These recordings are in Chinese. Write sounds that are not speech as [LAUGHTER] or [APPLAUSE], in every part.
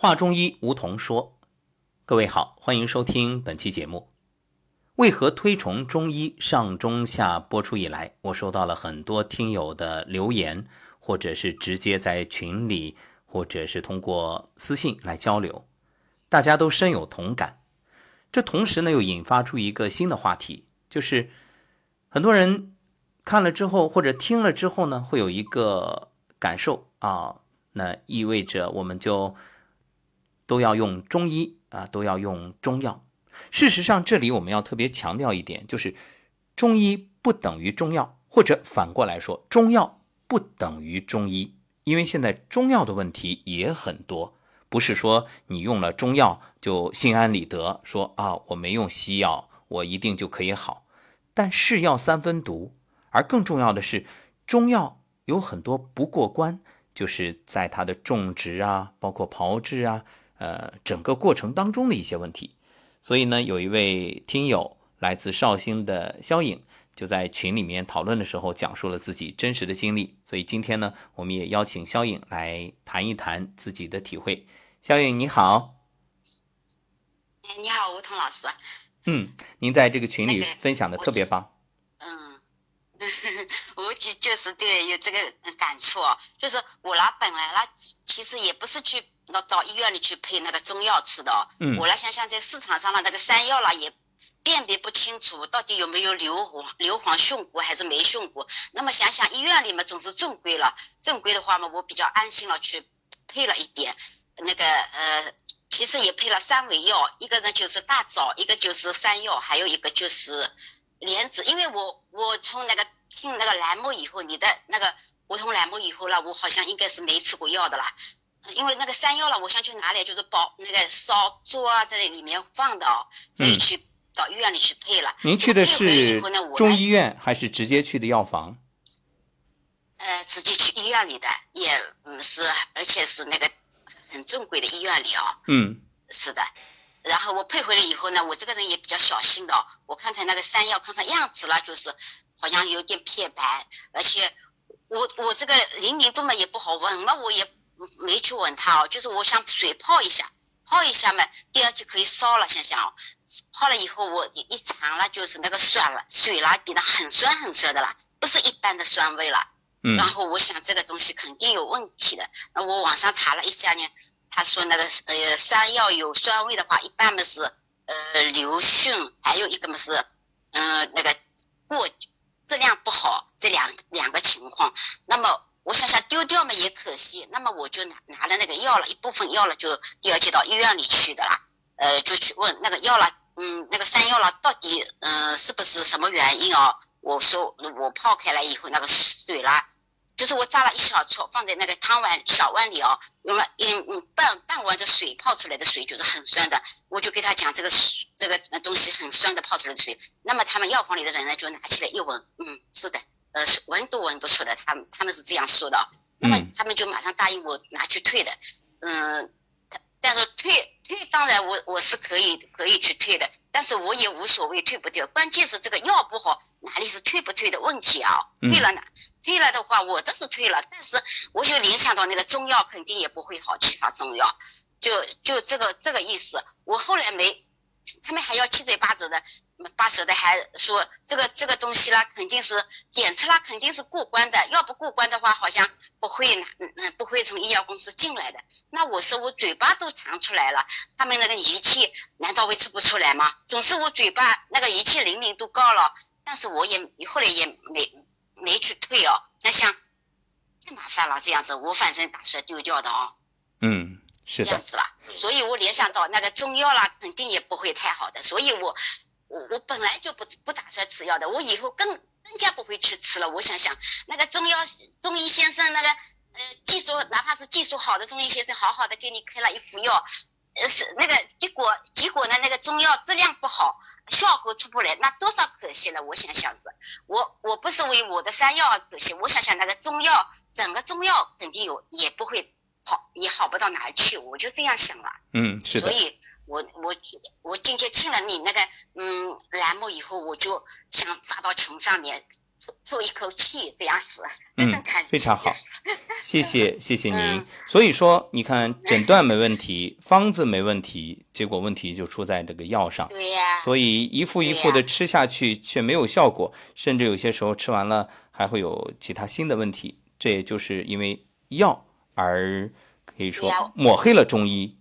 话中医，梧桐说：“各位好，欢迎收听本期节目。为何推崇中医？上中下播出以来，我收到了很多听友的留言，或者是直接在群里，或者是通过私信来交流，大家都深有同感。这同时呢，又引发出一个新的话题，就是很多人看了之后，或者听了之后呢，会有一个感受啊。”那意味着我们就都要用中医啊，都要用中药。事实上，这里我们要特别强调一点，就是中医不等于中药，或者反过来说，中药不等于中医。因为现在中药的问题也很多，不是说你用了中药就心安理得，说啊我没用西药，我一定就可以好。但是药三分毒，而更重要的是，中药有很多不过关。就是在它的种植啊，包括炮制啊，呃，整个过程当中的一些问题。所以呢，有一位听友来自绍兴的肖颖，就在群里面讨论的时候，讲述了自己真实的经历。所以今天呢，我们也邀请肖颖来谈一谈自己的体会。肖颖你好，哎，你好，吴彤老师。嗯，您在这个群里分享的特别棒。嗯 [LAUGHS] 我就就是对有这个感触哦，就是我啦本来那其实也不是去到到医院里去配那个中药吃的，嗯，我来想想在市场上的那个山药啦也辨别不清楚到底有没有硫磺硫磺熏过还是没熏过，那么想想医院里面总是正规了，正规的话嘛我比较安心了去配了一点，那个呃其实也配了三味药，一个呢就是大枣，一个就是山药，还有一个就是。莲子，因为我我从那个听那个栏目以后，你的那个梧桐栏目以后了，我好像应该是没吃过药的啦，因为那个山药了，我想去拿来就是包那个烧粥啊这里里面放的哦，所以去到医院里去配了。您去的是中医院还是直接去的药房？呃，直接去医院里的，也嗯是，而且是那个很正规的医院里哦。嗯，是的。然后我配回来以后呢，我这个人也比较小心的，我看看那个山药，看看样子了，就是好像有点偏白，而且我我这个灵敏度嘛也不好闻嘛，我也没去闻它哦，就是我想水泡一下，泡一下嘛，第二天可以烧了，想想哦，泡了以后我一一尝了，就是那个酸了，水啦变得很酸很酸的啦，不是一般的酸味了，嗯，然后我想这个东西肯定有问题的，那我网上查了一下呢。他说那个呃山药有酸味的话，一般嘛是呃流训，还有一个嘛是嗯那个过质量不好，这两两个情况。那么我想想丢掉嘛也可惜，那么我就拿拿了那个药了一部分药了，就第二天到医院里去的啦。呃，就去问那个药了，嗯，那个山药了到底嗯是不是什么原因哦？我说我泡开了以后那个水啦。就是我扎了一小撮，放在那个汤碗小碗里哦，用了嗯嗯半半碗的水泡出来的水就是很酸的，我就给他讲这个这个东西很酸的泡出来的水，那么他们药房里的人呢就拿起来一闻，嗯是的，呃是闻都闻得出的，他们他们是这样说的，那么他们就马上答应我拿去退的，嗯。但是退退当然我我是可以可以去退的，但是我也无所谓退不退，关键是这个药不好，哪里是退不退的问题啊？退了呢，退了的话我倒是退了，但是我就联想到那个中药肯定也不会好，其他中药，就就这个这个意思，我后来没，他们还要七嘴八舌的。把手的还说这个这个东西啦，肯定是检测啦，肯定是过关的。要不过关的话，好像不会拿，嗯，不会从医药公司进来的。那我说我嘴巴都尝出来了，他们那个仪器难道会出不出来吗？总是我嘴巴那个仪器灵敏度高了，但是我也后来也没没去退哦。想想太麻烦了，这样子我反正打算丢掉的哦。嗯，是这样子吧，所以我联想到那个中药啦，肯定也不会太好的，所以我。我我本来就不不打算吃药的，我以后更更加不会去吃了。我想想，那个中药中医先生，那个呃技术，哪怕是技术好的中医先生，好好的给你开了一副药，呃是那个结果结果呢，那个中药质量不好，效果出不来，那多少可惜了。我想想是，我我不是为我的山药而可惜，我想想那个中药，整个中药肯定有也不会好，也好不到哪儿去，我就这样想了。嗯，是的。所以。我我我今天听了你那个嗯栏目以后，我就想发到群上面做一口气，这样子，这种感觉、非常好，谢谢谢谢您。嗯所以说，你看诊断没问题，方子没问题，结果问题就出在这个药上。对呀、所以一副一副的吃下去却没有效果，甚至有些时候吃完了还会有其他新的问题。这也就是因为药而可以说抹黑了中医。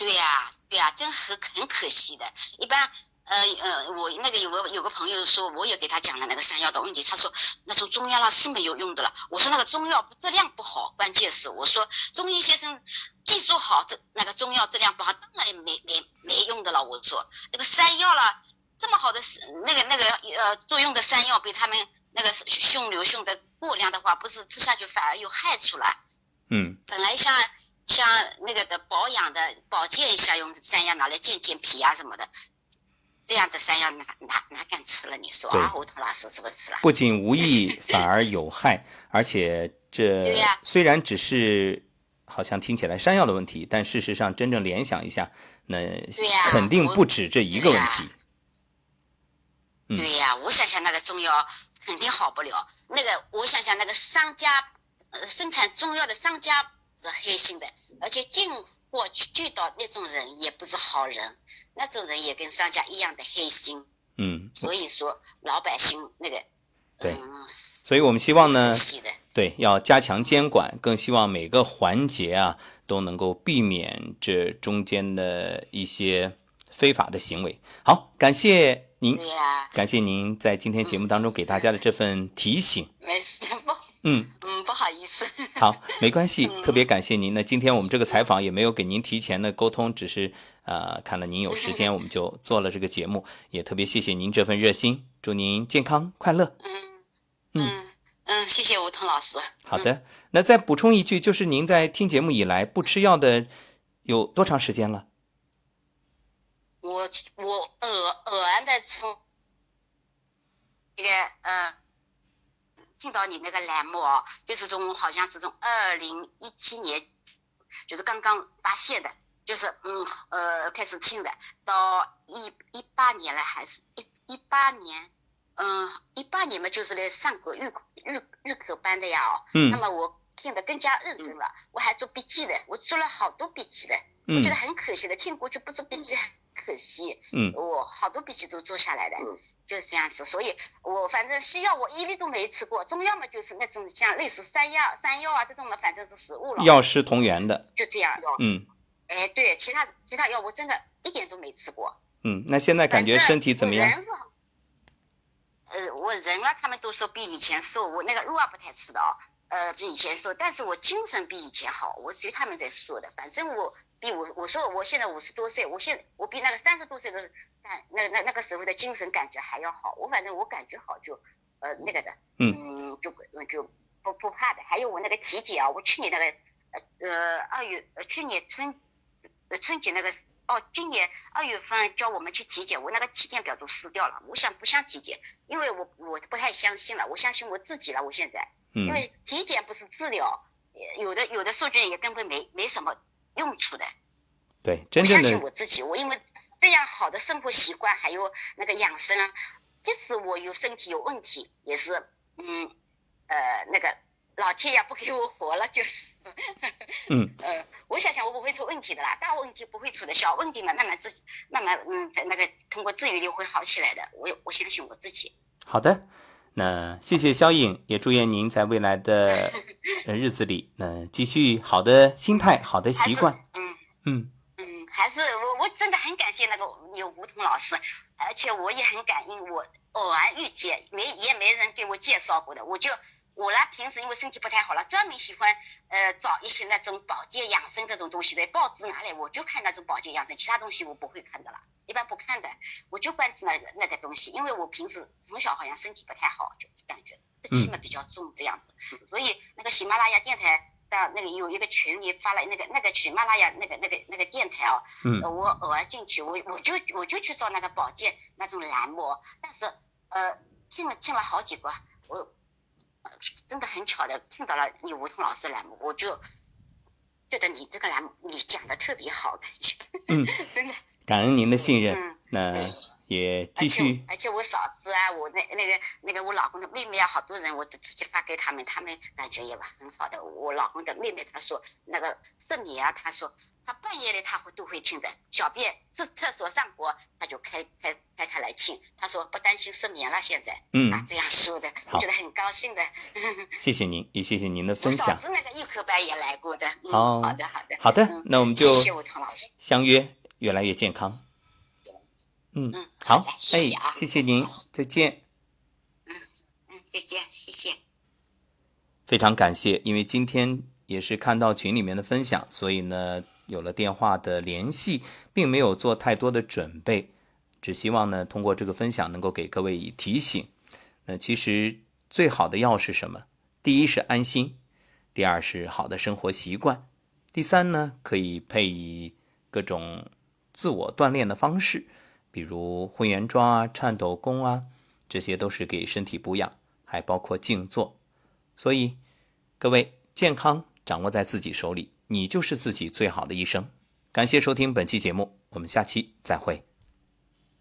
对呀、对呀、真很很可惜的。一般，呃呃，我那个有个有个朋友说，我也给他讲了那个山药的问题，他说那种中药啦是没有用的了。我说那个中药质量不好，关键是我说中医先生技术好，这那个中药质量不好，当然没没没用的了。我说那个山药了，这么好的那个那个呃作用的山药，被他们那个凶流凶的过量的话，不是吃下去反而有害处了。嗯，本来像像那个的保养的保健一下用的山药拿来健健脾啊什么的，这样的山药哪哪哪敢吃了？你说啊，胡同老师是不是了？不仅无益，反而有害，[LAUGHS] 而且这虽然只是好像听起来山药的问题，但事实上真正联想一下，那肯定不止这一个问题。嗯对呀、我想想那个中药肯定好不了。那个我想想那个商家，呃，生产中药的商家是黑心的，而且进货渠道那种人也不是好人，那种人也跟商家一样的黑心。嗯，所以说老百姓那个，对嗯，所以我们希望呢。对，要加强监管，更希望每个环节啊都能够避免这中间的一些非法的行为。好，感谢您感谢您在今天节目当中给大家的这份提醒。没事，不，嗯，嗯，不好意思。好，没关系，[LAUGHS] 特别感谢您。那今天我们这个采访也没有给您提前的沟通，只是呃看了您有时间，我们就做了这个节目，也特别谢谢您这份热心，祝您健康快乐。嗯嗯嗯，谢谢吴彤老师。好的，那再补充一句，就是您在听节目以来不吃药的有多长时间了？我我偶偶然的从那个呃听到你那个栏目哦，就是从好像是从二零一七年，就是刚刚发现的，就是嗯呃开始听的，到一一八年了，还是一一八年，嗯一八年嘛就是来上过预预预科班的呀哦，嗯。那么我听得更加认真了，我还做笔记的，我做了好多笔记的，我嗯觉得很可惜的，听过去不做笔记。很可惜。嗯我好多笔记都做下来的，就是这样子。所以我反正西药我一粒都没吃过，中药嘛就是那种像类似山药、山药啊这种嘛，反正是食物了，药食同源的，就这样。嗯哎，对，其他其他药我真的一点都没吃过。嗯，那现在感觉身体怎么样？呃，我人啊，他们都说比以前瘦，我那个肉啊不太吃的哦，呃，比以前瘦，但是我精神比以前好，我随他们在说的，反正我比我我说我现在五十多岁，我现我比那个三十多岁的感那那那个时候的精神感觉还要好，我反正我感觉好就呃那个的，嗯就就不不怕的，还有我那个体检啊，我去年那个呃呃二月呃去年春呃春节那个哦，今年二月份叫我们去体检，我那个体检表都撕掉了。我想不想体检，因为我我不太相信了，我相信我自己了。我现在，因嗯为体检不是治疗，呃有的有的数据也根本没没什么用处的。对，我相真正的信我自己，我因为这样好的生活习惯，还有那个养生啊，即使我有身体有问题，也是嗯呃那个老天爷不给我活了，就是。嗯 [LAUGHS] 呃，我想想我不会出问题的啦，大问题不会出的，小问题嘛，慢慢自己慢慢嗯，在那个通过治愈力会好起来的。我我相信我自己。好的，那谢谢肖颖，也祝愿您在未来的呃日子里，那继续好的心态、好的习惯。嗯嗯嗯，还是我我真的很感谢那个有梧桐老师，而且我也很感恩我偶然遇见，没也没人给我介绍过的，我就。我呢，平时因为身体不太好了，专门喜欢呃找一些那种保健养生这种东西的，报纸拿来我就看那种保健养生，其他东西我不会看的了，一般不看的，我就关注那个那个东西，因为我平时从小好像身体不太好，就是感觉气嘛比较重这样子，所以那个喜马拉雅电台在那个有一个群里发了那个那个喜马拉雅那个那个那个电台哦，嗯呃我偶尔进去，我我就我就去找那个保健那种栏目，但是呃听了听了好几个，我。呃真的很巧的听到了你吴彤老师的栏目，我就觉得你这个栏目你讲的特别好，感觉，嗯，[LAUGHS] 真的，感恩您的信任。嗯那也继续。而且我嫂子啊，我那那个那个我老公的妹妹啊，好多人我都直接发给他们，他们感觉也很好的。我老公的妹妹她说那个圣米啊，她说她半夜里她会都会听的，小便、厕厕所、上火，她就开开开开来听。她说不担心失眠了，现在嗯啊这样说的，我觉得很高兴的。[LAUGHS] [LAUGHS] 谢谢您，也谢谢您的分享。我嫂子那个预科班也来过的。嗯、哦，好的好的好的，嗯那我们就谢谢我唐老师。相约越来越健康。嗯嗯，好好的，谢谢啊哎，谢谢您，再见。嗯嗯，再见，谢谢。非常感谢，因为今天也是看到群里面的分享，所以呢有了电话的联系，并没有做太多的准备，只希望呢通过这个分享能够给各位以提醒。那其实最好的药是什么？第一是安心，第二是好的生活习惯，第三呢可以配以各种自我锻炼的方式，比如混元桩啊、颤抖功啊，这些都是给身体补养，还包括静坐。所以，各位健康掌握在自己手里，你就是自己最好的医生。感谢收听本期节目，我们下期再会。